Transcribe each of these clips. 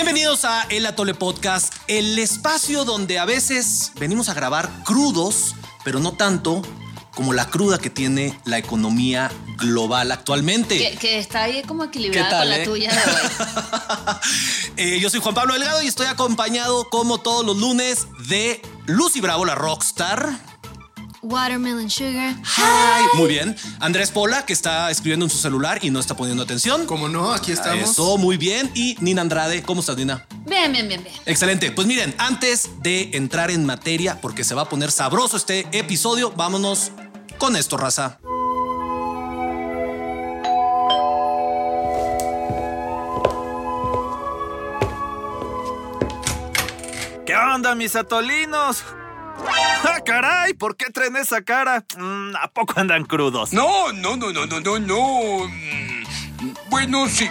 Bienvenidos a El Atole Podcast, el espacio donde a veces venimos a grabar crudos, pero no tanto como la cruda que tiene la economía global actualmente. Que, que está ahí como equilibrada ¿Qué tal, con la eh? tuya de hoy. Eh, yo soy Juan Pablo Delgado y estoy acompañado como todos los lunes de Lucy Bravo, la rockstar. Watermelon sugar. Hi. Muy bien. Andrés Pola, que está escribiendo en su celular y no está poniendo atención. Como no, aquí estamos. Eso, muy bien. Y Nina Andrade, ¿cómo estás, Nina? Bien, bien, bien, bien. Excelente. Pues miren, antes de entrar en materia, porque se va a poner sabroso este episodio, vámonos con esto, raza. ¿Qué onda, mis atolinos? ¡Ah, caray! ¿Por qué traen esa cara? Mm, ¿A poco andan crudos? No, no, no, no, no, no, no. Mm, Bueno, sí.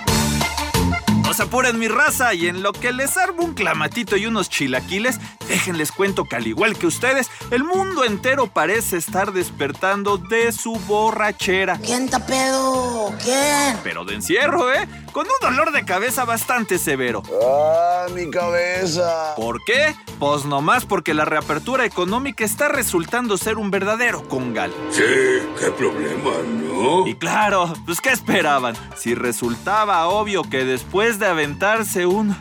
No se apuren mi raza y en lo que les armo un clamatito y unos chilaquiles, déjenles cuento que al igual que ustedes, el mundo entero parece estar despertando de su borrachera. ¿Quién está pedo? ¿Quién? Pero de encierro, ¿eh? Con un dolor de cabeza bastante severo. ¡Ah, mi cabeza! ¿Por qué? Pues nomás porque la reapertura económica está resultando ser un verdadero congal. Sí, qué problema, ¿no? Y claro, pues ¿qué esperaban? Si resultaba obvio que después de aventarse un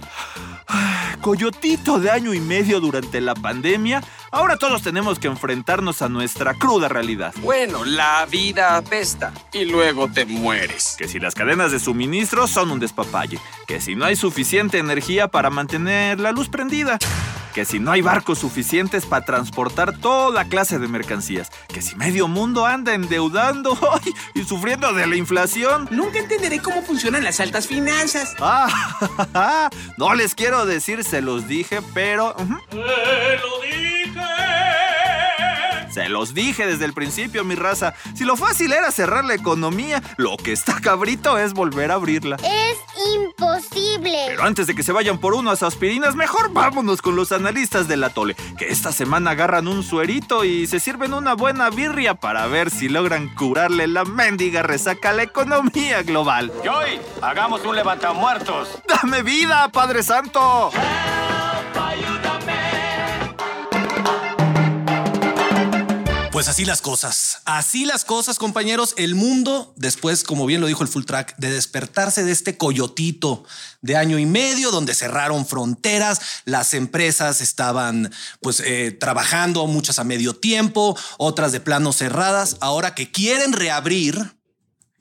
coyotito de año y medio durante la pandemia, ahora todos tenemos que enfrentarnos a nuestra cruda realidad. Bueno, la vida apesta y luego te mueres. Que si las cadenas de suministro son un despapalle, que si no hay suficiente energía para mantener la luz prendida, que si no hay barcos suficientes para transportar toda clase de mercancías, que si medio mundo anda endeudando ay, y sufriendo de la inflación. Nunca entenderé cómo funcionan las altas finanzas. Ah, no les quiero decir, se los dije, pero... Se los dije desde el principio, mi raza. Si lo fácil era cerrar la economía, lo que está cabrito es volver a abrirla. Es imposible. Pero antes de que se vayan por unas aspirinas, mejor vámonos con los analistas del atole, que esta semana agarran un suerito y se sirven una buena birria para ver si logran curarle la mendiga resaca a la economía global. Y hoy hagamos un levantamuertos. ¡Dame vida, Padre Santo! Pues así las cosas. Así las cosas, compañeros. El mundo, después, como bien lo dijo el full track, de despertarse de este coyotito de año y medio, donde cerraron fronteras, las empresas estaban pues eh, trabajando, muchas a medio tiempo, otras de plano cerradas. Ahora que quieren reabrir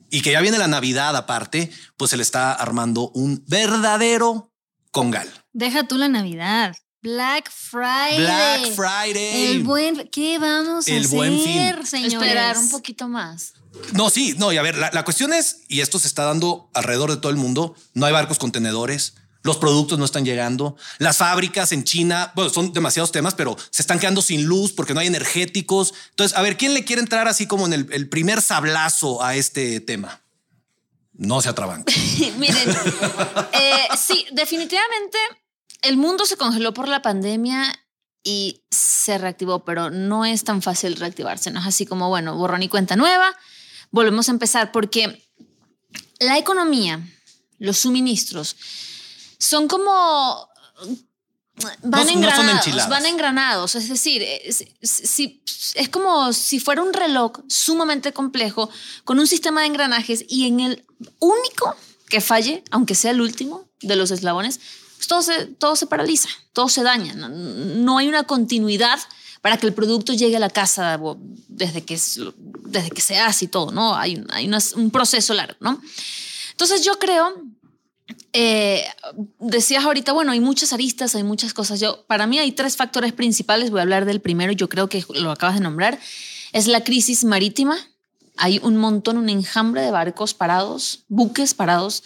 y que ya viene la Navidad aparte, pues se le está armando un verdadero congal. Deja tú la Navidad. Black Friday. Black Friday. El buen. ¿Qué vamos a El hacer, buen fin. señores? Esperar un poquito más. No, sí, no, y a ver, la, la cuestión es, y esto se está dando alrededor de todo el mundo, no hay barcos contenedores, los productos no están llegando, las fábricas en China, bueno, son demasiados temas, pero se están quedando sin luz porque no hay energéticos. Entonces, a ver, ¿quién le quiere entrar así como en el, el primer sablazo a este tema? No se atrabanque. Miren, eh, sí, definitivamente el mundo se congeló por la pandemia y se reactivó, pero no es tan fácil reactivarse, ¿no? Es así como, bueno, borrón y cuenta nueva, volvemos a empezar porque la economía, los suministros, son como... No- no Van son engranados, enchiladas. van engranados, es decir, es, si- es como si fuera un reloj sumamente complejo con un sistema de engranajes y en el único que falle, aunque sea el último de los eslabones, pues todo se, todo se paraliza, todo se daña. No, hay una continuidad para que el producto llegue a la casa desde que, es- desde que se hace y todo, ¿no? Hay, hay un proceso largo, ¿no? Entonces yo creo, eh, decías ahorita, bueno, hay muchas aristas, hay muchas cosas. Yo, para mí hay tres factores principales, voy a hablar del primero, yo creo que lo acabas de nombrar, es la crisis marítima. Hay un montón, un enjambre de barcos parados, buques parados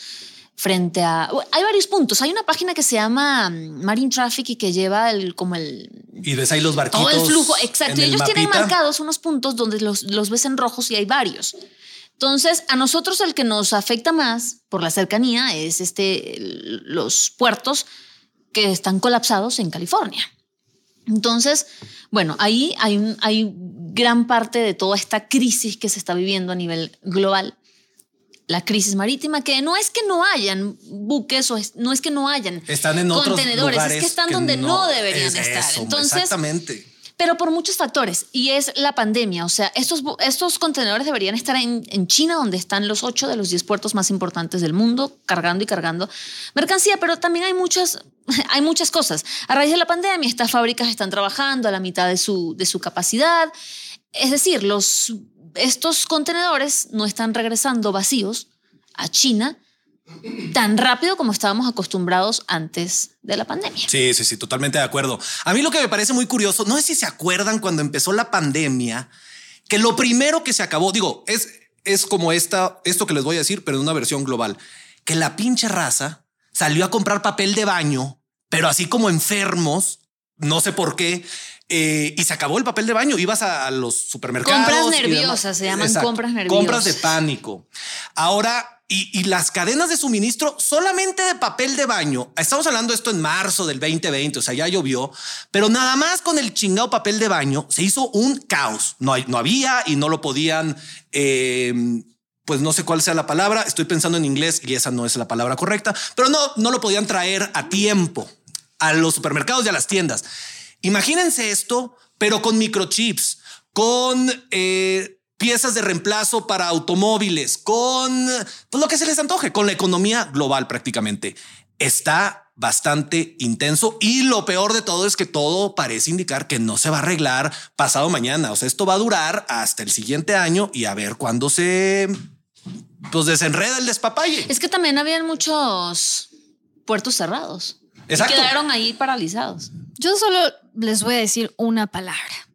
frente a... Hay varios puntos. Hay una página que se llama mm, Marine Traffic y que lleva el, como el... Y ves ahí los barquitos. Todo el flujo, exacto. Y el ellos tienen marcados unos puntos donde los, los ves en rojos y hay varios. Entonces, a nosotros el que nos afecta más por la cercanía es este, los puertos que están colapsados en California. Entonces, bueno, ahí hay, un- hay gran parte de toda esta crisis que se está viviendo a nivel global. La crisis marítima, que no es que no hayan buques o es- no es que no hayan Están en otros contenedores, es que están donde no, deberían es estar. eso, Entonces, exactamente. pero por muchos factores. Y es la pandemia. O sea, estos, estos contenedores deberían estar en, en China, donde están los ocho de los diez puertos más importantes del mundo, cargando y cargando mercancía. Pero también hay muchas, hay muchas cosas. A raíz de la pandemia, estas fábricas están trabajando a la mitad de su, de su capacidad. Es decir, los, estos contenedores no están regresando vacíos a China tan rápido como estábamos acostumbrados antes de la pandemia. Sí, sí, sí, totalmente de acuerdo. A mí lo que me parece muy curioso, no sé si se acuerdan cuando empezó la pandemia, que lo primero que se acabó, digo, es, es como esta, esto que les voy a decir, pero en una versión global, que la pinche raza salió a comprar papel de baño, pero así como enfermos, no sé por qué. Eh, y se acabó el papel de baño. Ibas a, a los supermercados. Compras nerviosas, se llaman compras nerviosas. Compras de pánico. Ahora, y, y las cadenas de suministro solamente de papel de baño. Estamos hablando de esto en marzo del 2020, o sea, ya llovió, pero nada más con el chingado papel de baño se hizo un caos. No, hay, no había y no lo podían. eh, pues no sé cuál sea la palabra, estoy pensando en inglés y esa no es la palabra correcta, pero no, no lo podían traer a tiempo a los supermercados y a las tiendas. Imagínense esto, pero con microchips, con eh, piezas de reemplazo para automóviles, con pues, lo que se les antoje, con la economía global prácticamente. Está bastante intenso y lo peor de todo es que todo parece indicar que no se va a arreglar pasado mañana. O sea, esto va a durar hasta el siguiente año y a ver cuándo se pues desenreda el despapalle. Es que también habían muchos puertos cerrados. Y Exacto. quedaron ahí paralizados. Yo solo les voy a decir una palabra.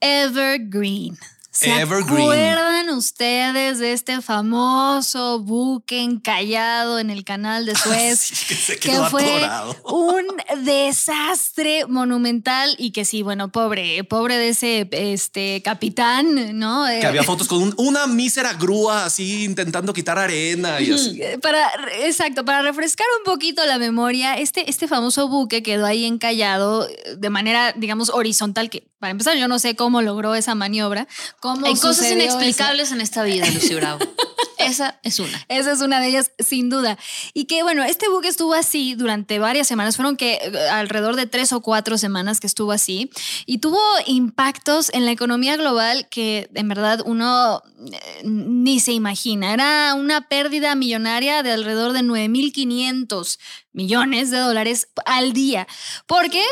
Evergreen. ¿Se Evergreen. acuerdan ustedes de este famoso buque encallado en el canal de Suez? Sí, que se que quedó fue atorado. un desastre monumental y que sí, bueno, pobre, pobre de ese este capitán, ¿no? Que había fotos con un- una mísera grúa así intentando quitar arena y así. Para, exacto, para refrescar un poquito la memoria, este, este famoso buque quedó ahí encallado eh, de manera, digamos, horizontal, que para empezar yo no sé cómo logró esa maniobra. Cómo Hay cosas eso. inexplicables en esta vida, Lucy Bravo. Esa es una. Esa es una de ellas, sin duda. Y que bueno, este buque estuvo así durante varias semanas, fueron que eh, alrededor de tres o cuatro semanas que estuvo así, y tuvo impactos en la economía global que en verdad uno eh, ni se imagina. Era una pérdida millonaria de alrededor de 9.500 millones de dólares al día, porque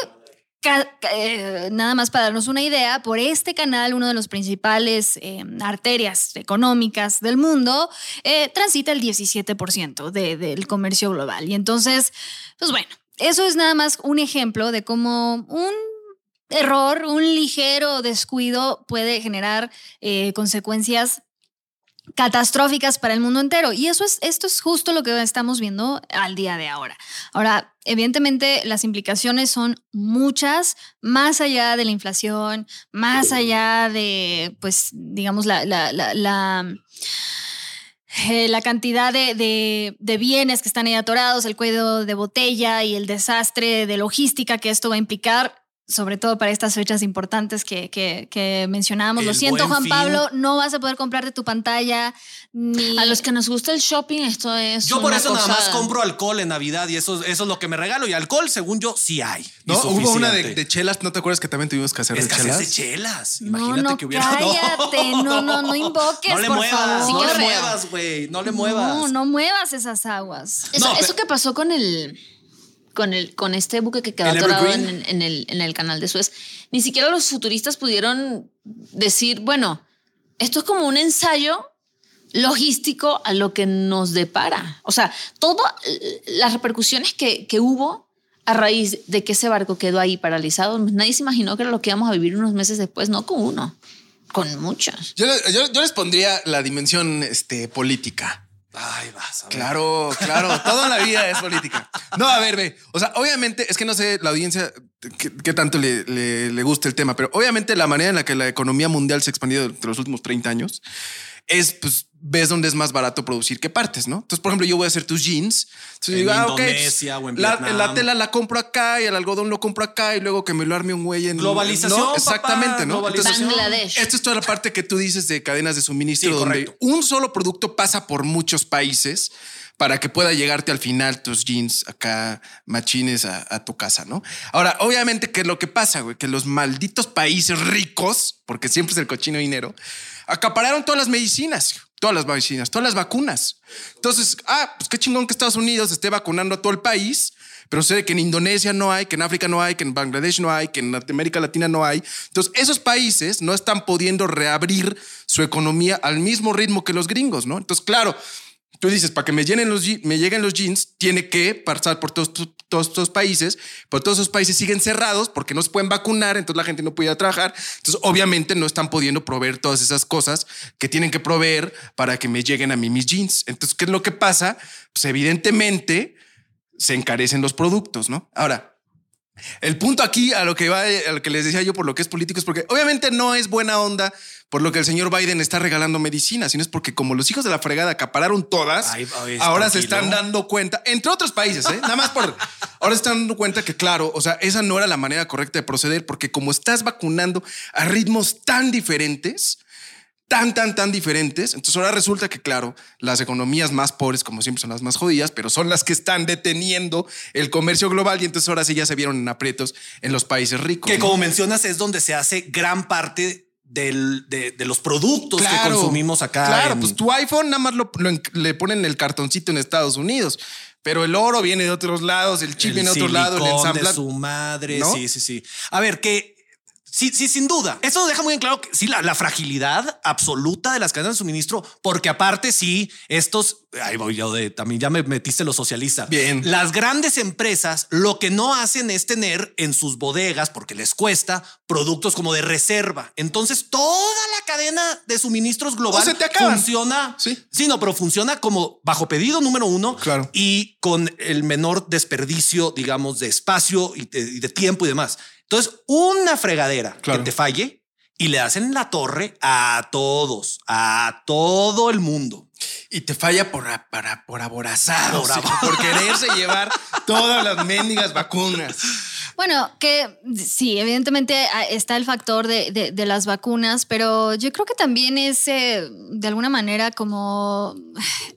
eh, nada más para darnos una idea, por este canal, uno de los principales eh, arterias económicas del mundo, eh, transita el 17% de- del comercio global. Y entonces, pues bueno, eso es nada más un ejemplo de cómo un error, un ligero descuido puede generar consecuencias catastróficas para el mundo entero. Y eso es, esto es justo lo que estamos viendo al día de ahora. Ahora, evidentemente las implicaciones son muchas, más allá de la inflación, más allá de, pues, digamos, la, la, la, la eh, cantidad de, de- de bienes que están ahí atorados, el cuello de botella y el desastre de logística que esto va a implicar, sobre todo para estas fechas importantes que, que, que mencionábamos. Lo siento, Juan Fin. Pablo, no vas a poder comprarte tu pantalla ni... A los que nos gusta el shopping, esto es. Yo por una eso nada más compro alcohol en Navidad y eso, eso es lo que me regalo. Y alcohol, según yo, sí hay. No, hubo una de, chelas, ¿no te acuerdas que también tuvimos que hacer de chelas? de chelas. No, Imagínate no, que hubiera. cállate, no, no, no invoques, No le por muevas, favor. no le feo. muevas, güey. No le muevas. No, no muevas esas aguas. Eso, No, eso pero- que pasó con el. Con, el, con este buque que quedó ¿El atorado en, el, en el canal de Suez, ni siquiera los futuristas pudieron decir, bueno, esto es como un ensayo logístico a lo que nos depara. O sea, todas las repercusiones que, que hubo a raíz de que ese barco quedó ahí paralizado, nadie se imaginó que era lo que íbamos a vivir unos meses después, no con uno, con muchos. Yo, yo- yo les pondría la dimensión este, política. Ay, vas a ver. Claro, claro, toda la vida es política. No, a ver, ve. O sea, obviamente, es que no sé la audiencia qué, tanto le, le, le gusta el tema, pero obviamente la manera en la que la economía mundial se ha expandido durante los últimos 30 años es pues ves dónde es más barato producir qué partes, ¿no? Entonces, por ejemplo, yo voy a hacer tus jeans. Entonces En digo, ah, ok, Indonesia o en la, la tela la compro acá y el algodón lo compro acá y luego que me lo arme un güey en Globalización, ¿no? papá, Exactamente, ¿no? globalización. Bangladesh. Esto es toda la parte que tú dices de cadenas de suministro, Sí, donde correcto. un solo producto pasa por muchos países para que pueda llegarte al final tus jeans acá machines a, a tu casa, ¿no? Ahora, obviamente, ¿qué es lo que pasa, güey? Que los malditos países ricos, porque siempre es el cochino dinero, acapararon todas las medicinas, todas las medicinas, todas las vacunas. Entonces, ah, pues qué chingón que Estados Unidos esté vacunando a todo el país, pero sé que en Indonesia no hay, que en África no hay, que en Bangladesh no hay, que en América Latina no hay. Entonces, esos países no están pudiendo reabrir su economía al mismo ritmo que los gringos, ¿no? Entonces, claro, tú dices, para que me, lleguen los jeans, tiene que pasar por todos, todos estos países, pero todos esos países siguen cerrados porque no se pueden vacunar, entonces la gente no puede trabajar. Entonces, obviamente, no están pudiendo proveer todas esas cosas que tienen que proveer para que me lleguen a mí mis jeans. Entonces, ¿qué es lo que pasa? Pues evidentemente se encarecen los productos, ¿no? Ahora, el punto aquí a lo que va, a lo que les decía yo por lo que es político es porque obviamente no es buena onda por lo que el señor Biden está regalando medicina, sino es porque como los hijos de la fregada acapararon todas, Ay, ahora se están dando cuenta, entre otros países, ¿eh? nada más por ahora se están dando cuenta que claro, o sea, esa no era la manera correcta de proceder porque como estás vacunando a ritmos tan diferentes, tan, tan, tan diferentes. Entonces ahora resulta que, claro, las economías más pobres, como siempre, son las más jodidas, pero son las que están deteniendo el comercio global y entonces ahora sí ya se vieron en aprietos en los países ricos. Que ¿no? como mencionas es donde se hace gran parte del- de, de los productos que consumimos acá. Claro, en- pues tu iPhone nada más lo, lo le ponen el cartoncito en Estados Unidos, pero el oro viene de otros lados, el chip el viene de otro lado, el silicón de ensamblaje. su madre. ¿No? Sí, sí, sí. A ver, que sí, sí, sin duda. Eso deja muy en claro que sí, la, la fragilidad absoluta de las cadenas de suministro, porque aparte, sí, estos, ahí voy yo de también ya me metiste lo socialista. Bien. Las grandes empresas lo que no hacen es tener en sus bodegas, porque les cuesta, productos como de reserva. Entonces, toda la cadena de suministros global O te funciona. Sí. Sí, no, pero funciona como bajo pedido número uno Claro. y con el menor desperdicio, digamos, de espacio y de, y de tiempo y demás. Entonces, una fregadera Claro. que te falle y le hacen la torre a todos, a todo el mundo. Y te falla por, para, por aborazado, Por sí, abo- por quererse llevar todas las mendigas vacunas. Bueno, que sí, evidentemente ah, está el factor de, de- las vacunas, pero yo creo que también es eh, de alguna manera como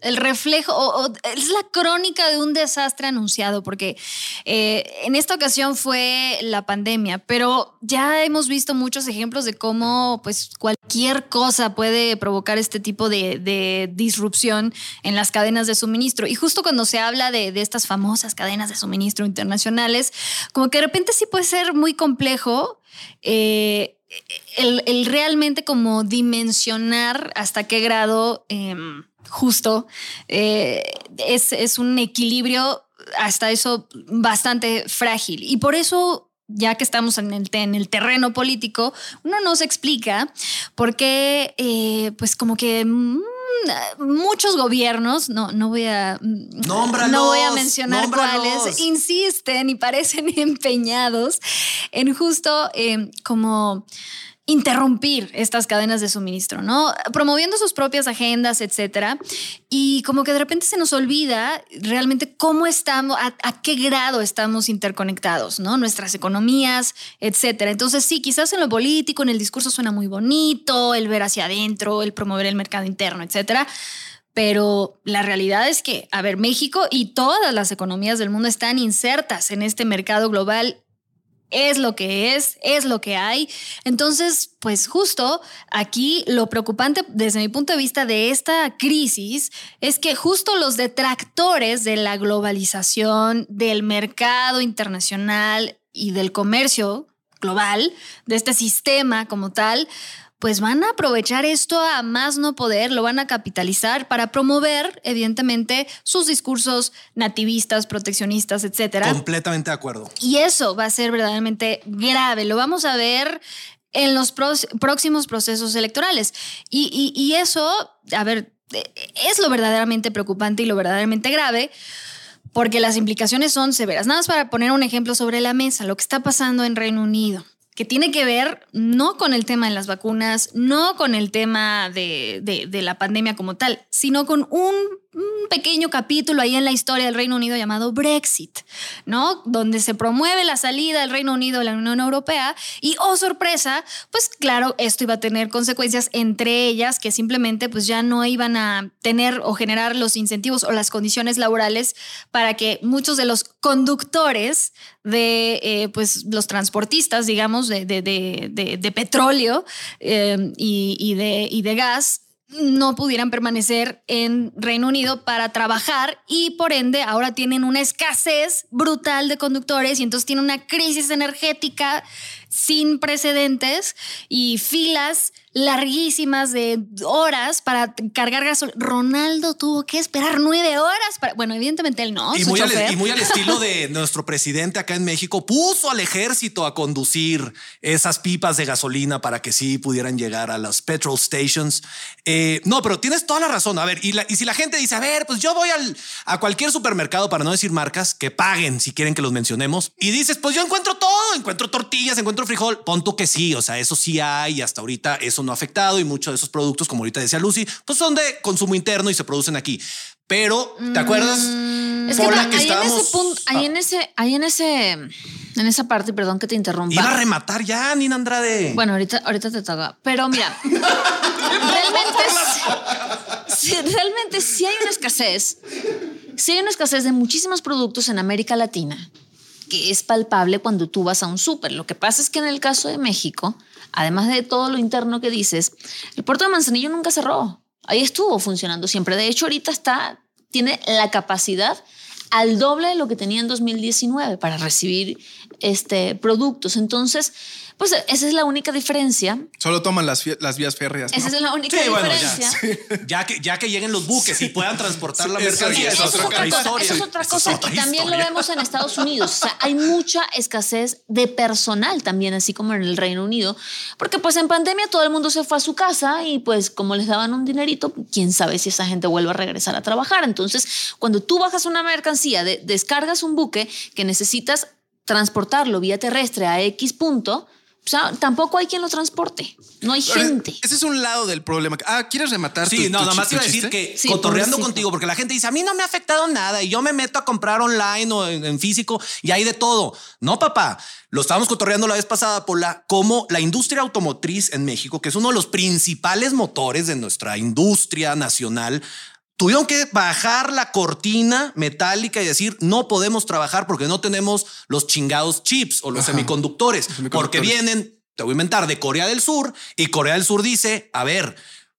el reflejo, o, es la crónica de un desastre anunciado, porque eh, en esta ocasión fue la pandemia, pero ya hemos visto muchos ejemplos de cómo pues cualquier cosa puede provocar este tipo de, de disrupción en las cadenas de suministro. Y justo cuando se habla de, de estas famosas cadenas de suministro internacionales, como que repente sí puede ser muy complejo. eh, el, realmente como dimensionar hasta qué grado em, justo eh, es, es un equilibrio hasta eso bastante frágil. Y por eso ya que estamos en el, en el terreno político, uno nos explica por qué, eh, pues como que mm, muchos gobiernos, no, no voy a, mm, Nómbralos, no voy a mencionar nómbralos. cuáles, insisten y parecen empeñados en justo eh, como interrumpir estas cadenas de suministro, ¿no? Promoviendo sus propias agendas, etcétera. Y como que de repente se nos olvida realmente cómo estamos, a, a qué grado estamos interconectados, ¿no? Nuestras economías, etcétera. Entonces, sí, quizás en lo político, en el discurso suena muy bonito, el ver hacia adentro, el promover el mercado interno, etcétera. Pero la realidad es que, a ver, México y todas las economías del mundo están insertas en este mercado global es lo que es, es lo que hay. Entonces, pues justo aquí lo preocupante desde mi punto de vista de esta crisis es que justo los detractores de la globalización, del mercado internacional y del comercio global, de este sistema como tal, pues van a aprovechar esto a más no poder, lo van a capitalizar para promover, evidentemente, sus discursos nativistas, proteccionistas, etcétera. Completamente de acuerdo. Y eso va a ser verdaderamente grave. Lo vamos a ver en los próximos procesos electorales. Y, y- y eso, a ver, eh, es lo verdaderamente preocupante y lo verdaderamente grave. Porque las implicaciones son severas. Nada más para poner un ejemplo sobre la mesa, lo que está pasando en Reino Unido, que tiene que ver no con el tema de las vacunas, no con el tema de, de- de la pandemia como tal, sino con un, un pequeño capítulo ahí en la historia del Reino Unido llamado Brexit, ¿no? Donde se promueve la salida del Reino Unido de la Unión Europea y, oh sorpresa, pues claro, esto iba a tener consecuencias entre ellas que simplemente pues ya no iban a tener o generar los incentivos o las condiciones laborales para que muchos de los conductores de eh, pues los transportistas, digamos, de, de- de- petróleo eh, y de, y de gas no pudieran permanecer en Reino Unido para trabajar y por ende ahora tienen una escasez brutal de conductores y entonces tienen una crisis energética sin precedentes y filas larguísimas de horas para cargar gasolina. Ronaldo tuvo que esperar nueve horas para, bueno, evidentemente él no. Y muy, al, chofer. y muy al estilo de nuestro presidente acá en México, puso al ejército a conducir esas pipas de gasolina para que sí pudieran llegar a las petrol stations. Eh, no, pero tienes toda la razón. A ver, y, la- y si la gente dice, a ver, pues yo voy al, a cualquier supermercado, para no decir marcas, que paguen si quieren que los mencionemos, y dices, pues yo encuentro todo, encuentro tortillas, encuentro frijol, pon tú que sí, o sea, eso sí hay, y hasta ahorita eso no afectado, y muchos de esos productos, como ahorita decía Lucy, pues son de consumo interno y se producen aquí. Pero, ¿te acuerdas? Es que, ahí en estábamos- ese punto, ahí en ese, ahí en ese, en esa parte, perdón que te interrumpa. Iba a rematar ya, Nina Andrade. Bueno, ahorita, ahorita te toca. Pero mira, realmente, sí, realmente sí hay una escasez. Sí hay una escasez de muchísimos productos en América Latina que es palpable cuando tú vas a un súper. Lo que pasa es que en el caso de México, además de todo lo interno que dices, el puerto de Manzanillo nunca cerró. Ahí estuvo funcionando siempre. De hecho, ahorita está, tiene la capacidad al doble de lo que tenía en 2019 para recibir este, productos. Entonces, pues esa es la única diferencia. Solo toman las, las vías férreas. ¿no? Esa es la única Sí, bueno, diferencia. ya, ya que, ya que lleguen los buques y puedan transportar la mercancía. Eso es otra cosa, eso es otra es cosa. otra y también historia. lo vemos en Estados Unidos. O sea, hay mucha escasez de personal también, así como en el Reino Unido. Porque pues en pandemia todo el mundo se fue a su casa y pues como les daban un dinerito, quién sabe si esa gente vuelve a regresar a trabajar. Entonces, cuando tú bajas una mercancía, de- descargas un buque que necesitas transportarlo vía terrestre a X punto, o sea, tampoco hay quien lo transporte. No hay gente. Ese es un lado del problema. Ah, ¿quieres rematar? Sí, tu- no, tu nada más iba a decir que Sí, cotorreando pobrecito. contigo, porque la gente dice, a mí no me ha afectado nada y yo me meto a comprar online o en, en físico y hay de todo. No, papá, lo estábamos cotorreando la vez pasada, Pola, como la industria automotriz en México, que es uno de los principales motores de nuestra industria nacional, tuvieron que bajar la cortina metálica y decir, no podemos trabajar porque no tenemos los chingados chips o los semiconductores, porque semiconductores. vienen te voy a inventar, de Corea del Sur y Corea del Sur dice, a ver,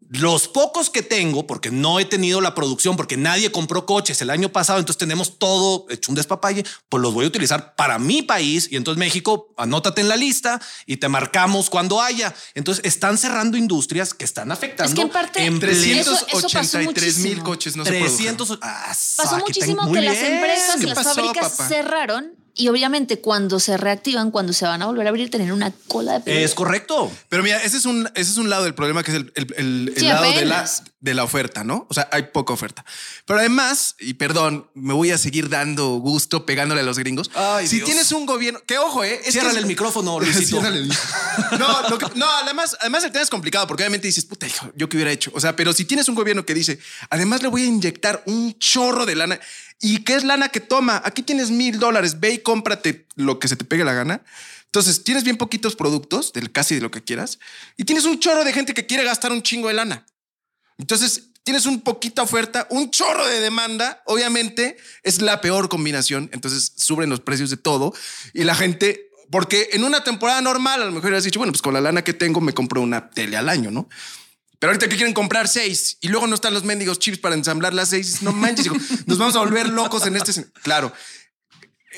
los pocos que tengo, porque no he tenido la producción, porque nadie compró coches el año pasado, entonces tenemos todo hecho un despapalle, pues los voy a utilizar para mi país y entonces México, anótate en la lista y te marcamos cuando haya. Entonces están cerrando industrias que están afectando Es que en parte- pasó 383 mil coches no se 300. produjeron. Ah, Pasó muchísimo que las empresas, ¿Qué las pasó, fábricas papá? cerraron y obviamente cuando se reactivan, cuando se van a volver a abrir, tener una cola de pedidos. Es correcto. Pero mira, ese es un, ese es un lado del problema que es el, el- el- el Sí, lado de la. De la oferta, ¿no? O sea, hay poca oferta. Pero además, y perdón, me voy a seguir dando gusto pegándole a los gringos. Ay, si Dios. tienes un gobierno, que ojo, eh, es Ciérrale que es- el micrófono, Luisito. No, lo que- no, además, además el tema es complicado porque obviamente dices, puta, hijo, yo qué hubiera hecho. O sea, pero si tienes un gobierno que dice, además le voy a inyectar un chorro de lana y qué es lana que toma. Aquí tienes mil dólares, ve y cómprate lo que se te pegue la gana. Entonces tienes bien poquitos productos del casi de lo que quieras y tienes un chorro de gente que quiere gastar un chingo de lana. Entonces tienes un poquita oferta, un chorro de demanda. Obviamente es la peor combinación. Entonces suben los precios de todo y la gente, porque en una temporada normal a lo mejor hubieras dicho, bueno, pues con la lana que tengo me compro una tele al año, ¿no? Pero ahorita que quieren comprar seis y luego no están los mendigos chips para ensamblar las seis, no manches, nos vamos a volver locos en este. Claro,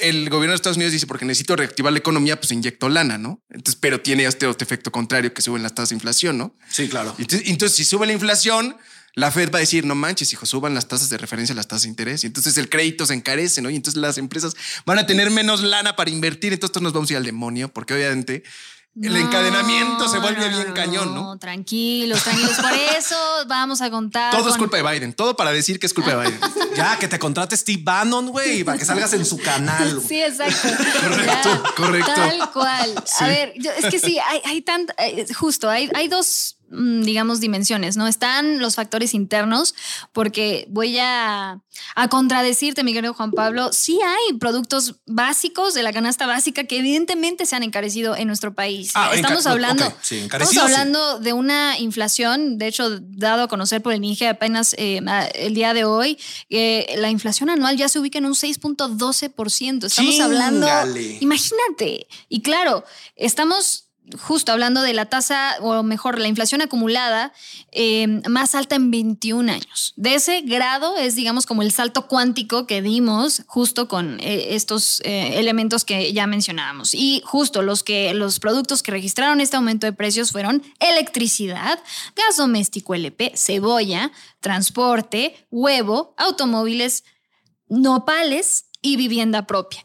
el gobierno de Estados Unidos dice porque necesito reactivar la economía, pues inyecto lana, ¿no? Entonces, pero tiene este otro efecto contrario que suben las tasas de inflación, ¿no? Sí, claro. Entonces, entonces, si sube la inflación, la Fed va a decir, no manches, hijo, suban las tasas de referencia, las tasas de interés. Y entonces el crédito se encarece, ¿no? Y entonces las empresas van a tener menos lana para invertir. Entonces nos vamos a ir al demonio, porque obviamente el No, encadenamiento se vuelve no, bien no, cañón, ¿no? Tranquilos, tranquilos. Por eso vamos a contar. Todo es culpa de Biden. Todo para decir que es culpa de Biden. Ya, que te contrate Steve Bannon, güey, para que salgas en su canal. Sí, exacto. Correcto, Ya, correcto. Tal cual. A ver, yo- es que sí, hay, hay tant- eh, justo, hay, hay dos, digamos, dimensiones, ¿no? Están los factores internos, porque voy a, a contradecirte, mi querido Juan Pablo, sí hay productos básicos de la canasta básica que evidentemente se han encarecido en nuestro país. Ah, estamos hablando, sí, estamos sí. hablando de una inflación, de hecho, dado a conocer por el INGE apenas eh, el día de hoy, eh, la inflación anual ya se ubica en un 6.12%. Estamos hablando, imagínate. Y claro, estamos justo hablando de la tasa, o mejor, la inflación acumulada eh, más alta en 21 años. De ese grado es, digamos, como el salto cuántico que dimos justo con eh, estos eh, elementos que ya mencionábamos. Y justo los, que, los productos que registraron este aumento de precios fueron electricidad, gas doméstico LP, cebolla, transporte, huevo, automóviles, nopales y vivienda propia.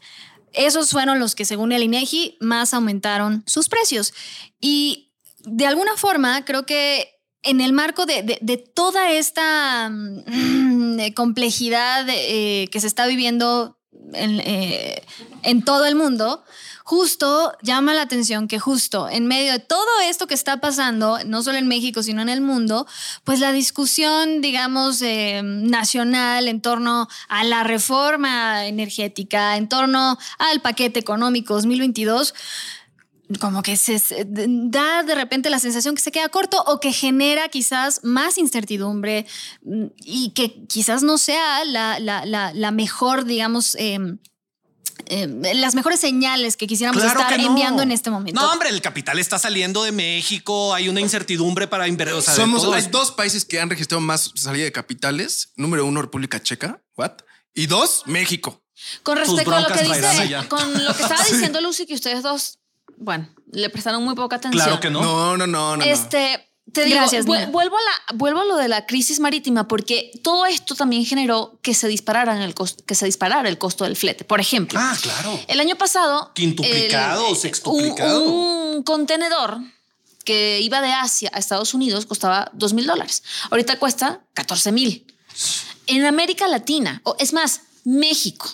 Esos fueron los que, según el INEGI, más aumentaron sus precios. Y de alguna forma, creo que en el marco de, de- toda esta mm, complejidad eh, que se está viviendo en, eh, en todo el mundo, justo llama la atención que justo en medio de todo esto que está pasando, no solo en México, sino en el mundo, pues la discusión, digamos, eh, nacional en torno a la reforma energética, en torno al paquete económico 2022, como que se, se- da de repente la sensación que se queda corto o que genera quizás más incertidumbre mm, y que quizás no sea la, la- la- la mejor, digamos, em, em, las mejores señales que quisiéramos Claro estar que no. enviando en este momento. No, hombre, el capital está saliendo de México, hay una incertidumbre para invertir. O sea, de Somos, hay dos países que han registrado más salida de capitales. Número uno, República Checa. What? Y dos, México. Con respecto a lo que dice, con lo que estaba diciendo Lucy, que ustedes dos, bueno, le prestaron muy poca atención. Claro que no. No, no, no, no. Este, te digo, Gracias, vu- Nina. vuelvo a, la, vuelvo a lo de la crisis marítima, porque todo esto también generó que se disparara el costo, que se disparara el costo del flete. Por ejemplo, Ah, claro. el año pasado. Quintuplicado el- o sextuplicado. Un, un contenedor que iba de Asia a Estados Unidos costaba 2 mil dólares. Ahorita cuesta 14 mil. En América Latina, o es más, México,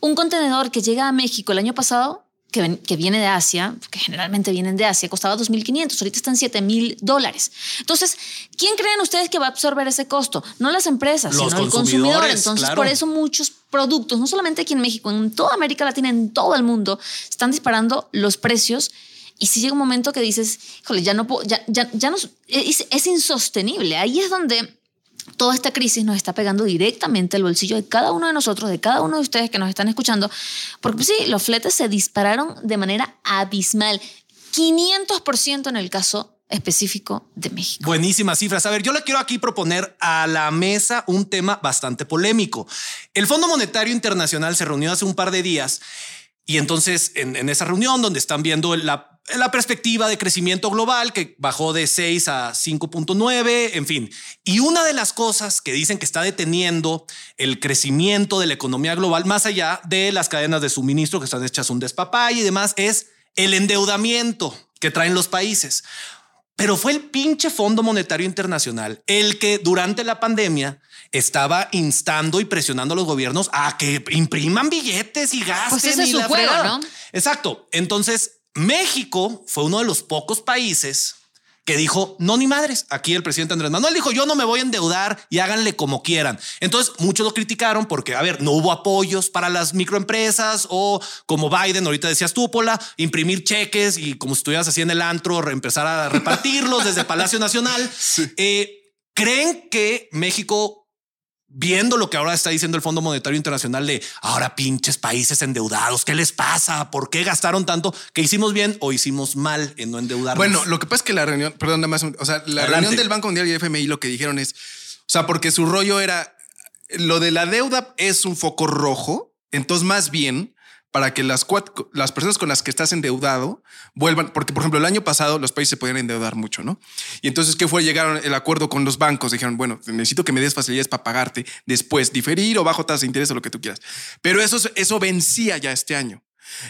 un contenedor que llega a México el año pasado, que, viene de Asia, que generalmente vienen de Asia, costaba 2.500, ahorita están 7.000 dólares. Entonces, ¿quién creen ustedes que va a absorber ese costo? No las empresas, Los sino el consumidor. Entonces, claro. por eso muchos productos, no solamente aquí en México, en toda América Latina, en todo el mundo, están disparando los precios. Y si llega un momento que dices, híjole, ya no puedo, ya, ya, ya no, es, es insostenible. Ahí es donde toda esta crisis nos está pegando directamente el bolsillo de cada uno de nosotros, de cada uno de ustedes que nos están escuchando, porque pues, sí, los fletes se dispararon de manera abismal, 500% en el caso específico de México. Buenísimas cifras. A ver, yo le quiero aquí proponer a la mesa un tema bastante polémico. El Fondo Monetario Internacional se reunió hace un par de días y entonces en, en esa reunión donde están viendo la, la perspectiva de crecimiento global que bajó de 6 a 5.9, en fin. Y una de las cosas que dicen que está deteniendo el crecimiento de la economía global, más allá de las cadenas de suministro que están hechas un despapay y demás, es el endeudamiento que traen los países. Pero fue el pinche Fondo Monetario Internacional el que durante la pandemia estaba instando y presionando a los gobiernos a que impriman billetes y gasten. Pues ese es y su la juego. Exacto. Entonces, México fue uno de los pocos países que dijo, no, ni madres. Aquí el presidente Andrés Manuel dijo, yo no me voy a endeudar y háganle como quieran. Entonces, muchos lo criticaron porque, a ver, no hubo apoyos para las microempresas o como Biden, ahorita decías tú, Pola, imprimir cheques y como si estuvieras así en el antro, empezar a repartirlos desde Palacio Nacional. Eh, ¿Creen que México viendo lo que ahora está diciendo el Fondo Monetario Internacional de ahora pinches países endeudados, ¿qué les pasa? ¿Por qué gastaron tanto? ¿Que hicimos bien o hicimos mal en no endeudarnos? Bueno, lo que pasa es que la reunión, perdón, nada más, o sea, la Adelante. reunión del Banco Mundial y FMI lo que dijeron es, o sea, porque su rollo era, lo de la deuda es un foco rojo, entonces más bien para que las, las personas con las que estás endeudado vuelvan, porque por ejemplo el año pasado los países se podían endeudar mucho, ¿no? Y entonces, ¿qué fue? Llegaron el acuerdo con los bancos, dijeron, bueno, necesito que me des facilidades para pagarte después, diferir o bajo tasa de interés o lo que tú quieras. Pero eso, eso vencía ya este año.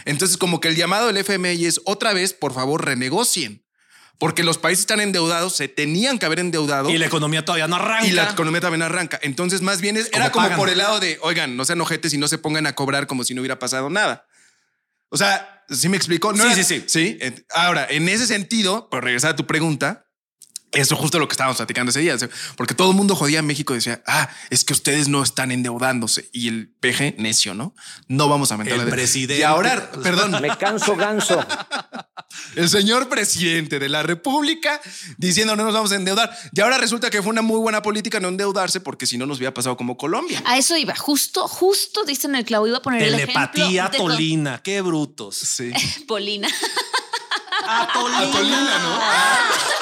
Entonces, como que el llamado del FMI es otra vez, por favor, renegocien. Porque los países están endeudados, se tenían que haber endeudado. Y la economía todavía no arranca. Y la economía también arranca. Entonces, más bien es- ¿Cómo era como pagan? por el lado de, oigan, no sean ojetes y no se pongan a cobrar como si no hubiera pasado nada. O sea, ¿sí me explicó? No Sí, era- sí, sí. Sí. Ahora, en ese sentido, por regresar a tu pregunta, eso justo lo que estábamos platicando ese día, porque todo el mundo jodía a México y decía, ah, es que ustedes no están endeudándose. Y el peje necio, ¿no? No vamos a aumentar El la presidente. Y ahora, perdón, Me canso ganso. el señor presidente de la República diciendo no nos vamos a endeudar. Y ahora resulta que fue una muy buena política no endeudarse porque si no nos hubiera pasado como Colombia. A eso iba, justo, justo diste en el clavo. Iba a poner el Telepatía ejemplo de- Tolina. Qué brutos. Sí. Polina. Atolina, ¿no? Queda,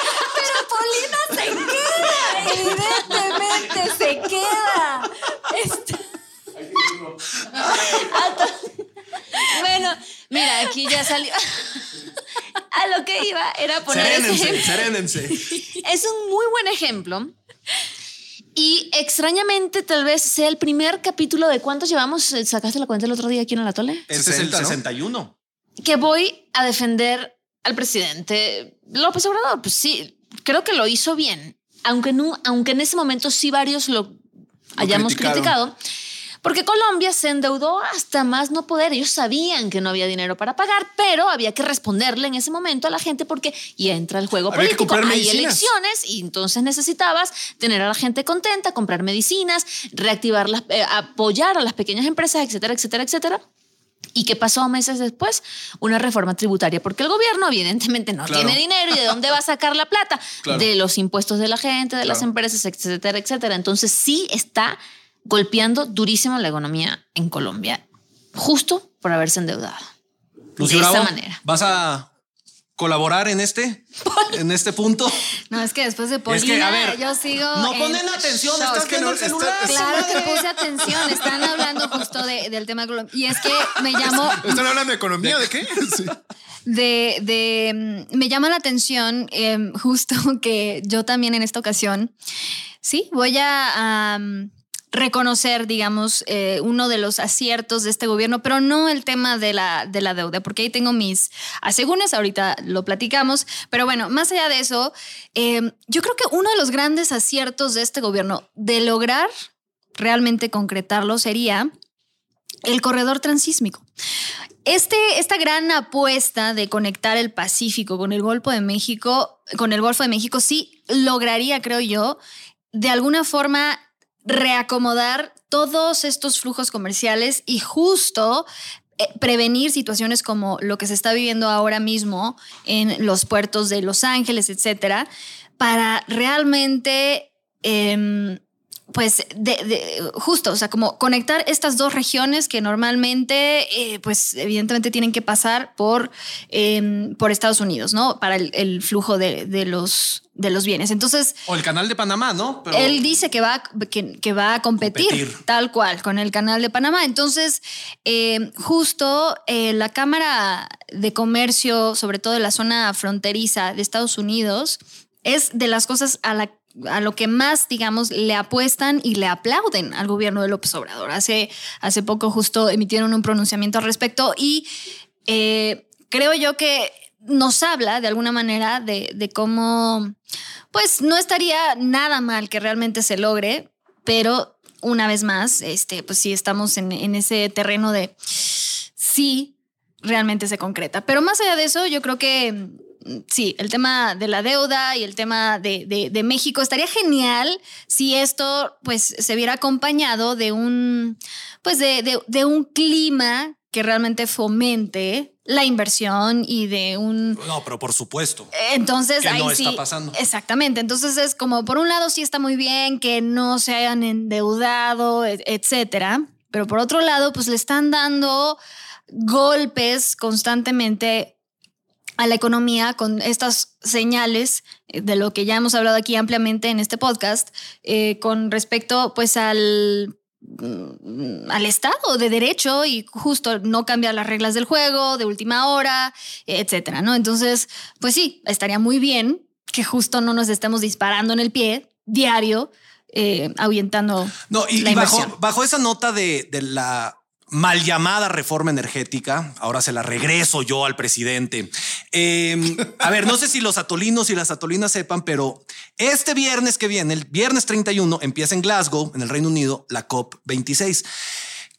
evidentemente se queda. Bueno, mira, aquí ya salió. A lo que iba era poner Serénense. Es un muy buen ejemplo. Y extrañamente, tal vez sea el primer capítulo de cuántos llevamos. ¿Sacaste la cuenta el otro día aquí en el Atole? Este es 60, el ¿no? 61. Que voy a defender al presidente López Obrador. Pues sí, creo que lo hizo bien. Aunque, no, aunque en ese momento sí varios lo hayamos criticaron. criticado. Porque Colombia se endeudó hasta más no poder. Ellos sabían que no había dinero para pagar, pero había que responderle en ese momento a la gente porque y entra el juego Había político. Hay medicinas. elecciones y entonces necesitabas tener a la gente contenta, comprar medicinas, reactivar las, eh, apoyar a las pequeñas empresas, etcétera, etcétera, etcétera. ¿Y qué pasó meses después? Una reforma tributaria, porque el gobierno evidentemente no Claro. tiene dinero y de dónde va a sacar la plata? Claro. De los impuestos de la gente, de las empresas, etcétera, etcétera. Entonces sí está golpeando durísimo la economía en Colombia, justo por haberse endeudado. Lucio de esta manera. ¿Vas a colaborar en este? en este punto. No, es que después de Polina, Es que, a ver, yo sigo. no en ponen atención, shock. estás viendo el está- celular. está- Claro que puse atención, están hablando justo de- del tema Colombia. Y es que me llamó, ¿Están hablando de economía? ¿De qué? Sí. de, de- mm, me llama la atención em, justo que yo también en esta ocasión, sí, voy a reconocer, digamos, eh, uno de los aciertos de este gobierno, pero no el tema de la, de la deuda, porque ahí tengo mis asegúnes, ahorita lo platicamos, pero bueno, más allá de eso, em, yo creo que uno de los grandes aciertos de este gobierno de lograr realmente concretarlo sería el corredor transísmico. Este, esta gran apuesta de conectar el Pacífico con el Golfo de México, con el Golfo de México, sí lograría, creo yo, de alguna forma reacomodar todos estos flujos comerciales y justo eh, prevenir situaciones como lo que se está viviendo ahora mismo en los puertos de Los Ángeles, etcétera, para realmente em, pues justo, o sea, como conectar estas dos regiones que normalmente, eh, pues evidentemente tienen que pasar por, em, por Estados Unidos, ¿no? Para el, el flujo de, de los, de los bienes. Entonces, O el canal de Panamá, ¿no? Pero- él dice que va, a- que, que va a competir, Competir. tal cual con el canal de Panamá. Entonces, eh, justo eh, la Cámara de Comercio, sobre todo de la zona fronteriza de Estados Unidos, es de las cosas a la a lo que más, digamos, le apuestan y le aplauden al gobierno de López Obrador. Hace, hace poco justo emitieron un pronunciamiento al respecto y eh, creo yo que nos habla de alguna manera de, de cómo, pues no estaría nada mal que realmente se logre, pero una vez más, este, pues sí estamos en, en ese terreno de sí, realmente se concreta. Pero más allá de eso, yo creo que mm, sí, el tema de la deuda y el tema de, de- de México estaría genial si esto pues se viera acompañado de un, pues de, de- de un clima que realmente fomente la inversión y de un No, pero por supuesto. entonces Que ahí no sí. está pasando. Exactamente. Entonces es como por un lado sí está muy bien que no se hayan endeudado, et- etcétera. Pero por otro lado, pues le están dando golpes constantemente a la economía con estas señales eh, de lo que ya hemos hablado aquí ampliamente en este podcast eh, con respecto pues al al Estado de Derecho y justo no cambiar las reglas del juego de última hora, etcétera, ¿no? Entonces, pues sí, estaría muy bien que justo no nos estemos disparando en el pie diario, eh, ahuyentando No, y, la y bajo, bajo esa nota de, de la mal llamada reforma energética. Ahora se la regreso yo al presidente. Eh, a ver, no sé si los atolinos y las atolinas sepan, pero este viernes que viene, el viernes 31, empieza en Glasgow, en el Reino Unido, la COP 26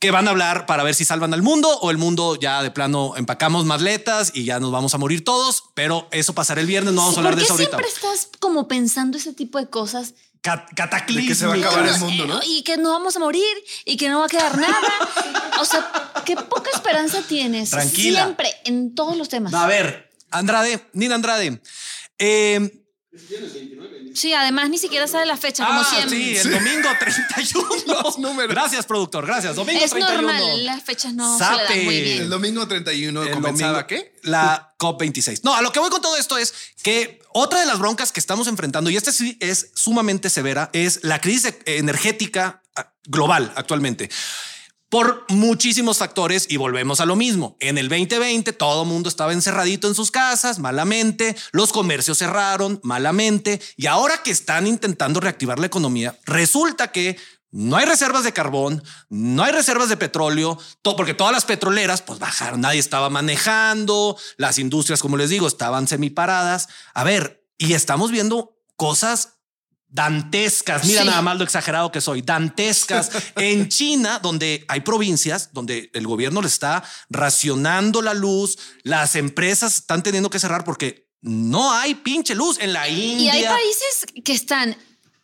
que van a hablar para ver si salvan al mundo o el mundo ya de plano empacamos maletas y ya nos vamos a morir todos, pero eso pasará el viernes, no vamos a hablar de eso ahorita. siempre estás como pensando ese tipo de cosas? Cat cataclismo. que se va a acabar el mundo, ¿no? Y que no vamos a morir y que no va a quedar nada. o sea, qué poca esperanza tienes. Tranquila. Siempre, en todos los temas. A ver, Andrade, Nina Andrade. Eh, Sí, además ni siquiera sabe la fecha, como ah, siempre. sí, el domingo 31. Los números. Gracias, productor. Gracias. Domingo es 31. normal, las fechas no se le Sape. dan muy bien. El domingo 31 El comenzaba domingo, qué? La COP26. No, a lo que voy con todo esto es que otra de las broncas que estamos enfrentando, y esta sí es sumamente severa, es la crisis energética ah, global actualmente. Por muchísimos factores y volvemos a lo mismo. En el 2020 todo el mundo estaba encerradito en sus casas, malamente, los comercios cerraron, malamente, y ahora que están intentando reactivar la economía, resulta que no hay reservas de carbón, no hay reservas de petróleo, porque todas las petroleras pues bajaron, nadie estaba manejando, las industrias, como les digo, estaban semiparadas. A ver, y estamos viendo cosas dantescas. Mira Sí. nada más lo exagerado que soy. Dantescas en China, donde hay provincias donde el gobierno le está racionando la luz, las empresas están teniendo que cerrar porque no hay pinche luz en la Y India. hay países que están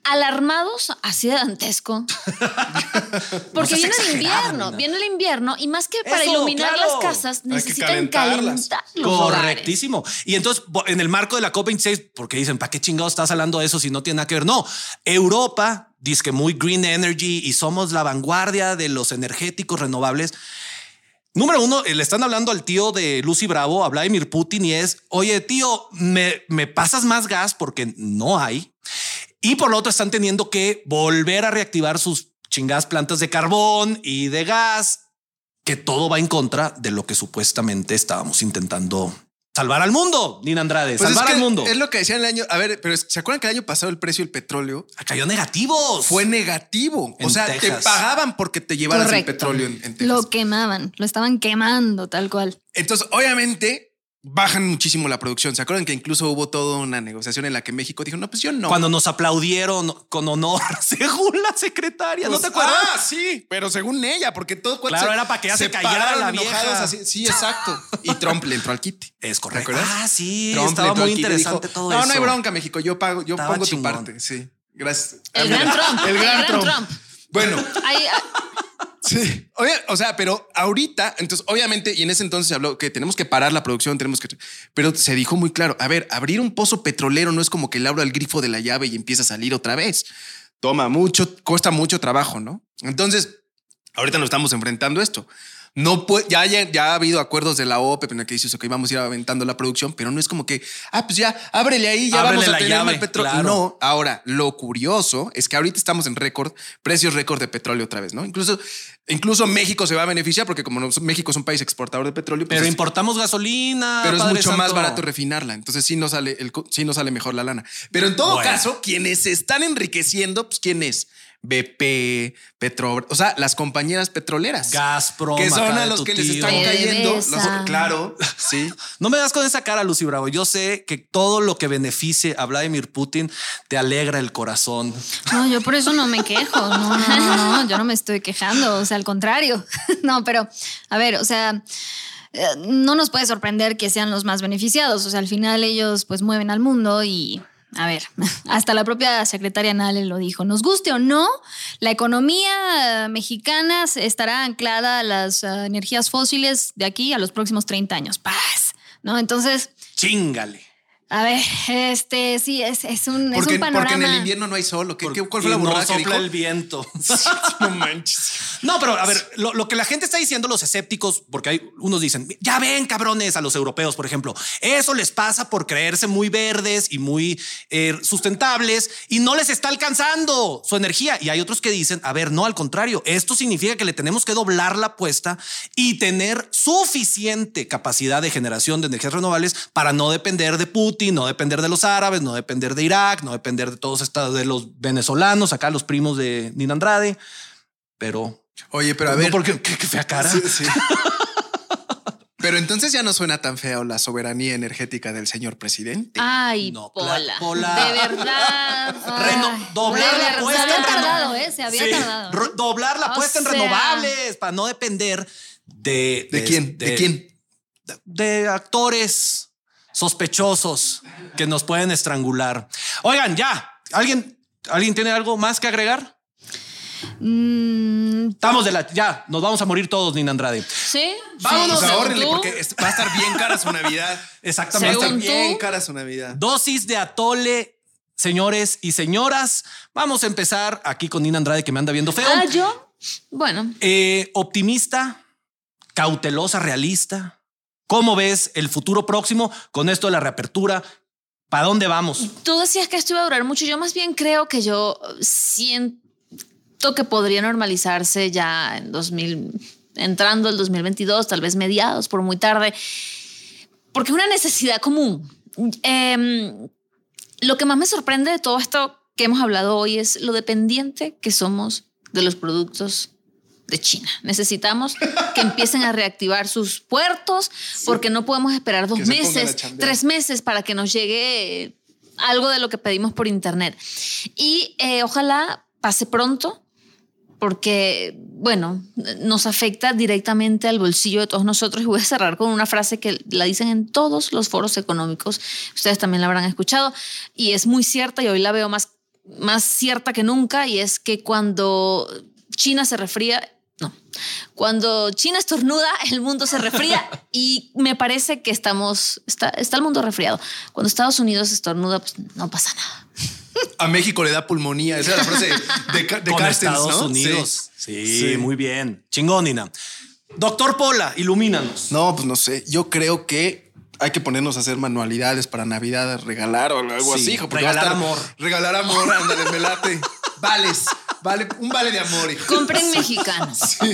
alarmados así de dantesco. Porque viene el invierno, Nina. viene el invierno y más que para Eso, iluminar claro. las casas necesitan calentarlas. calentar los hogares. Correctísimo. Y entonces, en el marco de la COP26, porque dicen, ¿para qué chingados estás hablando de eso si no tiene nada que ver? No, Europa dice que muy green energy y somos la vanguardia de los energéticos renovables. Número uno, eh, le están hablando al tío de Lucy Bravo, a Vladimir Putin, y es, oye, tío, me, me pasas más gas porque no hay. Y por lo otro, están teniendo que volver a reactivar sus chingadas plantas de carbón y de gas, que todo va en contra de lo que supuestamente estábamos intentando salvar al mundo, Nina Andrade, Pues es salvar que al mundo. Es lo que decían el año. A ver, pero es- ¿se acuerdan que el año pasado el precio del petróleo Cayó negativos. fue negativo? En o sea, Texas. te pagaban porque te llevaras Correcto. el petróleo en, en Texas. Lo quemaban, lo estaban quemando tal cual. Entonces, obviamente, bajan muchísimo la producción. ¿Se acuerdan que incluso hubo toda una negociación en la que México dijo, no, pues yo no. Cuando nos aplaudieron con honor, según la secretaria, ¿no Pues, te acuerdas? Ah, sí, pero según ella, porque todo Claro, era para que ya se cayera pararon la vieja. así. Sí, exacto. Y Trump le entró al kit. Es ¿Te correcto. acuerdas? Ah, sí, Trump estaba muy interesante dijo, todo no, eso. no hay bronca, México. Yo pago, yo Estaba pongo chingón. tu parte. Sí. Gracias. El gran Trump. El gran, Trump. Trump. Bueno, Ahí, ah, Sí. O sea, pero ahorita, entonces, obviamente, y en ese entonces se habló que tenemos que parar la producción, tenemos que. Pero se dijo muy claro: a ver, abrir un pozo petrolero no es como que le abro el grifo de la llave y empieza a salir otra vez. Toma mucho, cuesta mucho trabajo, ¿no? Entonces, ahorita nos estamos enfrentando a esto. No puede, ya, ya, ya ha habido acuerdos de la OPEP en el que dices, ok, vamos a ir aventando la producción, pero no es como que, ah, pues ya, ábrele ahí, ya Ábrele vamos a la tener llave, más petróleo. claro. No, ahora, lo curioso es que ahorita estamos en récord, precios récord de petróleo otra vez, ¿no? Incluso, incluso México se va a beneficiar porque como México es un país exportador de petróleo, pues Pero es- importamos gasolina. pero es mucho más barato refinarla. Entonces sí no sale el, sí no sale mejor la lana. Pero en todo Bueno. caso, quienes se están enriqueciendo, pues quién es? BP, Petro, o sea, las compañías petroleras. Gazprom. que son a los que les están cayendo. Los- claro, sí. No me das con esa cara, Lucy Bravo. Yo sé que todo lo que beneficie a Vladimir Putin te alegra el corazón. No, yo por eso no me quejo. No, no, no, no, yo no me estoy quejando. O sea, al contrario. No, pero a ver, o sea, eh, no nos puede sorprender que sean los más beneficiados. O sea, al final ellos pues mueven al mundo y. A ver, hasta la propia secretaria Nale lo dijo. Nos guste o no, la economía eh, mexicana estará anclada a las eh, energías fósiles de aquí a los próximos 30 años. Paz, ¿no? Entonces, Chingale. A ver, este sí, es, es un, es Porque, un panorama. porque en el invierno no hay sol. ¿o qué- qué- ¿Cuál fue la no burrada que sopla dijo? el viento. no manches. No, pero a ver, lo, lo que la gente está diciendo, los escépticos, porque hay unos dicen, ya ven, cabrones, a los europeos, por ejemplo, eso les pasa por creerse muy verdes y muy eh, sustentables y no les está alcanzando su energía. Y hay otros que dicen, a ver, no, al contrario, esto significa que le tenemos que doblar la apuesta y tener suficiente capacidad de generación de energías renovables para no depender de Putin, no depender de los árabes, no depender de Irak, no depender de todos estos, de los venezolanos, acá los primos de Nina Andrade. Pero Oye, pero a ver. No, porque qué, qué fea cara. Sí, sí. Pero entonces ya no suena tan feo la soberanía energética del señor presidente. Ay, No, Pola. De verdad. Reno- doblar de la verdad. apuesta Se había tardado, ¿eh? Se había Sí, tardado. ro- doblar la O apuesta en renovables para no depender de. ¿De quién? ¿De quién? De actores sospechosos que nos pueden estrangular. Oigan, ya. ¿Alguien, ¿alguien tiene algo más que agregar? Mm, Estamos de la. Ya, nos vamos a morir todos, Nina Andrade. Sí. Vámonos, sí, Pues ahórrenle porque es- va a estar bien cara su Navidad. Va a Exactamente. estar bien tú. cara su Navidad. Dosis de atole, señores y señoras. Vamos a empezar aquí con Nina Andrade, que me anda viendo feo. Ah, yo. Bueno, Eh, optimista, cautelosa, realista. ¿Cómo ves el futuro próximo con esto de la reapertura? ¿Para dónde vamos? tú decías que esto iba a durar mucho. Yo más bien creo que yo siento que podría normalizarse ya en 2000, entrando el 2022, tal vez mediados, por muy tarde, porque es una necesidad común. Em, lo que más me sorprende de todo esto que hemos hablado hoy es lo dependiente que somos de los productos de China. Necesitamos que empiecen a reactivar sus puertos porque no podemos esperar dos meses, tres meses para que nos llegue algo de lo que pedimos por internet. Y eh, ojalá pase pronto porque, bueno, nos afecta directamente al bolsillo de todos nosotros. Y voy a cerrar con una frase que la dicen en todos los foros económicos. Ustedes también la habrán escuchado y es muy cierta y hoy la veo más, más cierta que nunca y es que cuando China se refría, no, cuando China estornuda, el mundo se refría y me parece que estamos, está, está el mundo resfriado. Cuando Estados Unidos estornuda, pues no pasa nada. A México le da pulmonía. Esa es la frase de, de con Carstens, Estados ¿no? Unidos. Sí. Sí. Sí. muy bien. Chingón, Nina. Doctor Pola, ilumínanos. No, pues no sé. Yo creo que hay que ponernos a hacer manualidades para Navidad, regalar o algo Sí, así, hijo. porque regalar va a estar- amor. Regalar amor, ándale, me late. Vales. Vale, un vale de amor, hijo. Compren mexicanos.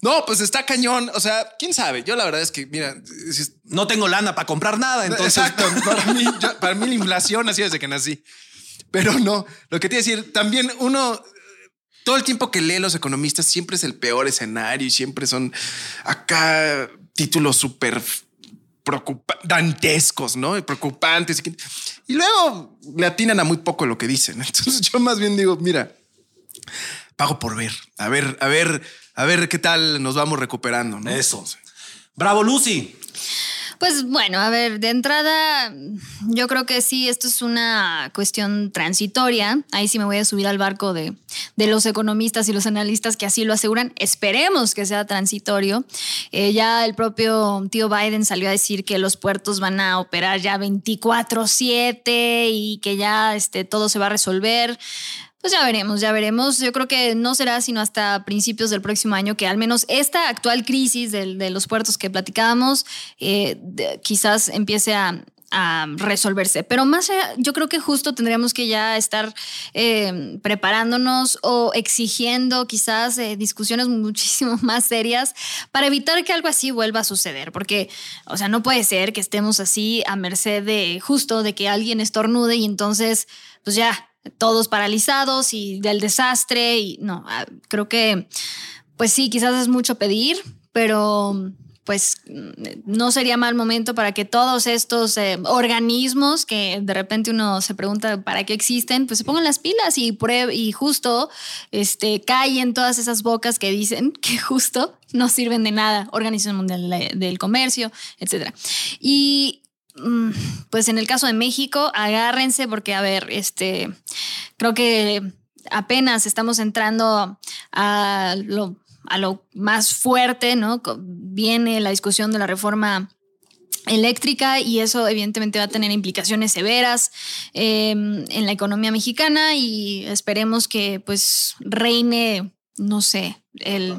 No, pues está cañón. O sea, quién sabe. Yo la verdad es que, mira, si es- No tengo lana para comprar nada, entonces. Exacto. Para mí, yo- para mí la inflación así desde que nací. Pero no, lo que te iba a decir, también uno, todo el tiempo que lee los economistas, siempre es el peor escenario y siempre son acá títulos súper dantescos, ¿no? Y preocupantes. Y luego le atinan a muy poco lo que dicen. Entonces yo más bien digo, mira, pago por ver. A ver, a ver, a ver qué tal nos vamos recuperando, ¿no? Eso. Bravo, Lucy. Pues bueno, a ver, de entrada, yo creo que sí, esto es una cuestión transitoria. Ahí sí me voy a subir al barco de, de los economistas y los analistas que así lo aseguran. Esperemos que sea transitorio. Eh, ya el propio tío Biden salió a decir que los puertos van a operar ya 24/7 y que ya este, todo se va a resolver. Pues ya veremos, ya veremos. Yo creo que no será sino hasta principios del próximo año que al menos esta actual crisis de, los puertos que platicábamos eh, quizás empiece a, a resolverse. Pero más allá, yo creo que justo tendríamos que ya estar eh, preparándonos o exigiendo quizás eh, discusiones muchísimo más serias para evitar que algo así vuelva a suceder. Porque, o sea, no puede ser que estemos así a merced de justo de que alguien estornude y entonces, pues ya, todos paralizados y del desastre y no, ah, creo que pues sí, quizás es mucho pedir, pero pues mm, no sería mal momento para que todos estos eh, organismos que de repente uno se pregunta para qué existen, pues se pongan las pilas y pruebe y justo este callen todas esas bocas que dicen que justo no sirven de nada, Organización Mundial de- del Comercio, etcétera. Y pues en el caso de México, agárrense porque, a ver, este, creo que apenas estamos entrando a lo, más fuerte, ¿no? Viene la discusión de la reforma eléctrica y eso evidentemente va a tener implicaciones severas eh, en la economía mexicana y esperemos que pues reine, no sé, el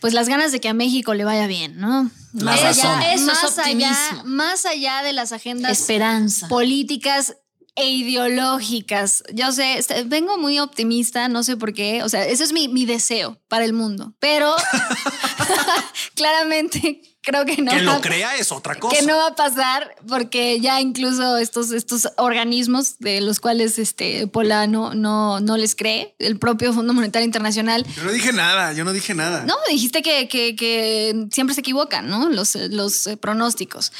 pues las ganas de que a México le vaya bien, ¿no? La Más razón. allá, Eso es más allá, optimismo. más allá de las agendas Esperanza. políticas e ideológicas. Yo sé, este, vengo muy optimista, no sé por qué, o sea, ese es mi, mi deseo para el mundo, pero claramente creo que no. Que va- lo crea es otra cosa. Que no va a pasar porque ya incluso estos, estos organismos de los cuales este Pola no, no, no les cree, el propio Fondo Monetario Internacional, Yo no dije nada, yo no dije nada. no, dijiste que, que- que siempre se equivocan, ¿no? Los, los eh, pronósticos.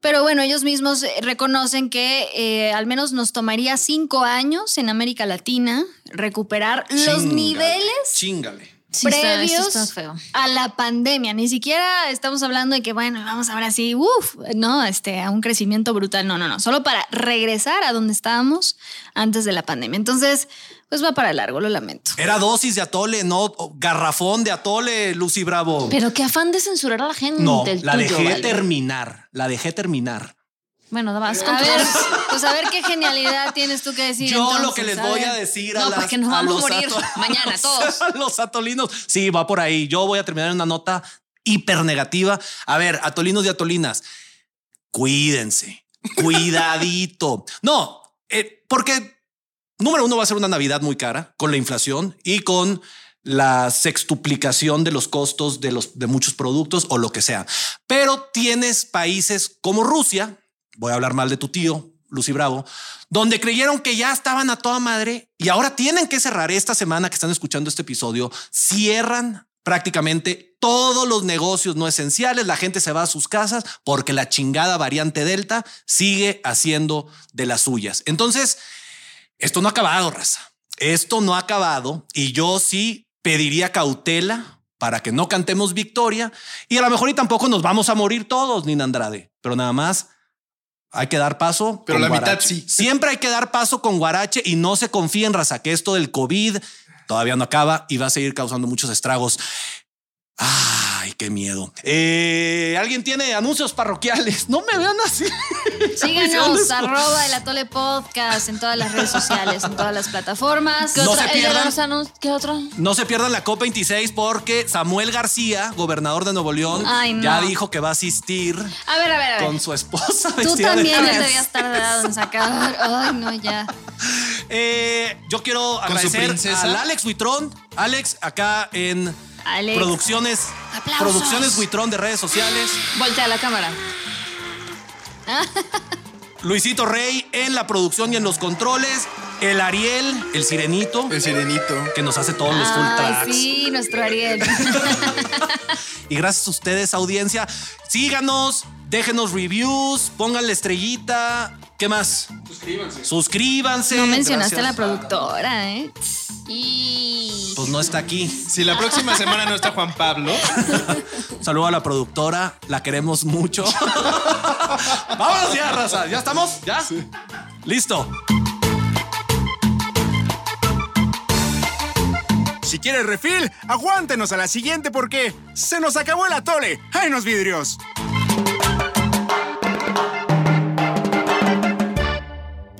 Pero bueno, ellos mismos reconocen que eh, al menos nos tomaría cinco años en América Latina recuperar los niveles Chíngale. Sí, previos esto está feo. a la pandemia. Ni siquiera estamos hablando de que, bueno, vamos ahora sí, uff, no, este, a un crecimiento brutal. No, no, no. Solo para regresar a donde estábamos antes de la pandemia. Entonces, pues va para largo, lo lamento. Era dosis de atole, no garrafón de atole, Lucy Bravo. Pero qué afán de censurar a la gente. no, el la tuyo, dejé vale. terminar. La dejé terminar. Bueno, vas A con ver, pues a ver qué genialidad tienes tú que decir. Yo lo que les a voy ver. a decir a, No, las- porque nos a vamos a los morir mañana todos. a los atolinos. Sí, va por ahí. Yo voy a terminar en una nota hiper negativa. A ver, atolinos y atolinas, cuídense, cuidadito. No, eh, porque número uno va a ser una Navidad muy cara con la inflación y con la sextuplicación de los costos de los de muchos productos o lo que sea. Pero tienes países como Rusia, voy a hablar mal de tu tío, Lucy Bravo, donde creyeron que ya estaban a toda madre y ahora tienen que cerrar esta semana que están escuchando este episodio, cierran prácticamente todos los negocios no esenciales, la gente se va a sus casas porque la chingada variante Delta sigue haciendo de las suyas. Entonces, esto no ha acabado, raza. Esto no ha acabado y yo sí pediría cautela para que no cantemos victoria y a lo mejor y tampoco nos vamos a morir todos, Nina Andrade, pero nada más hay que dar paso. Pero con la mitad sí. Siempre hay que dar paso con guarache y no se confíen, raza, que esto del COVID todavía no acaba y va a seguir causando muchos estragos. Ay, qué miedo. Eh, ¿Alguien tiene anuncios parroquiales? No me vean así. Síganos, arroba el Atole Podcast en todas las redes sociales, en todas las plataformas. ¿Qué No otra? se de pierdan. ¿Qué otro? No se pierdan la COP26 porque Samuel García, gobernador de Nuevo León, Ay, no. ya dijo que va a asistir A ver, a ver, a ver. con su esposa Tú vestida de también te habías tardado en sacar. Ay, no, ya. Eh, yo quiero agradecer al Alex Huitrón. Alex, acá en Alex. Producciones, Aplausos. Producciones Huitrón de redes sociales. Voltea la cámara. Luisito Rey en la producción y en los controles. El Ariel, el Sirenito, El sirenito. que nos hace todos los full tracks. sí, nuestro Ariel. Y gracias a ustedes, audiencia. Síganos, déjenos reviews, pónganle estrellita. ¿Qué más? Suscríbanse. Suscríbanse. No mencionaste a la productora, ¿eh? Y. Pues no está aquí. Si la próxima semana no está Juan Pablo, Saludo a la productora, la queremos mucho. Vámonos ya, raza. ¿Ya estamos? ¿Ya? Listo. Si quieres refil, aguántenos a la siguiente porque se nos acabó el atole. ¡Ay, los vidrios!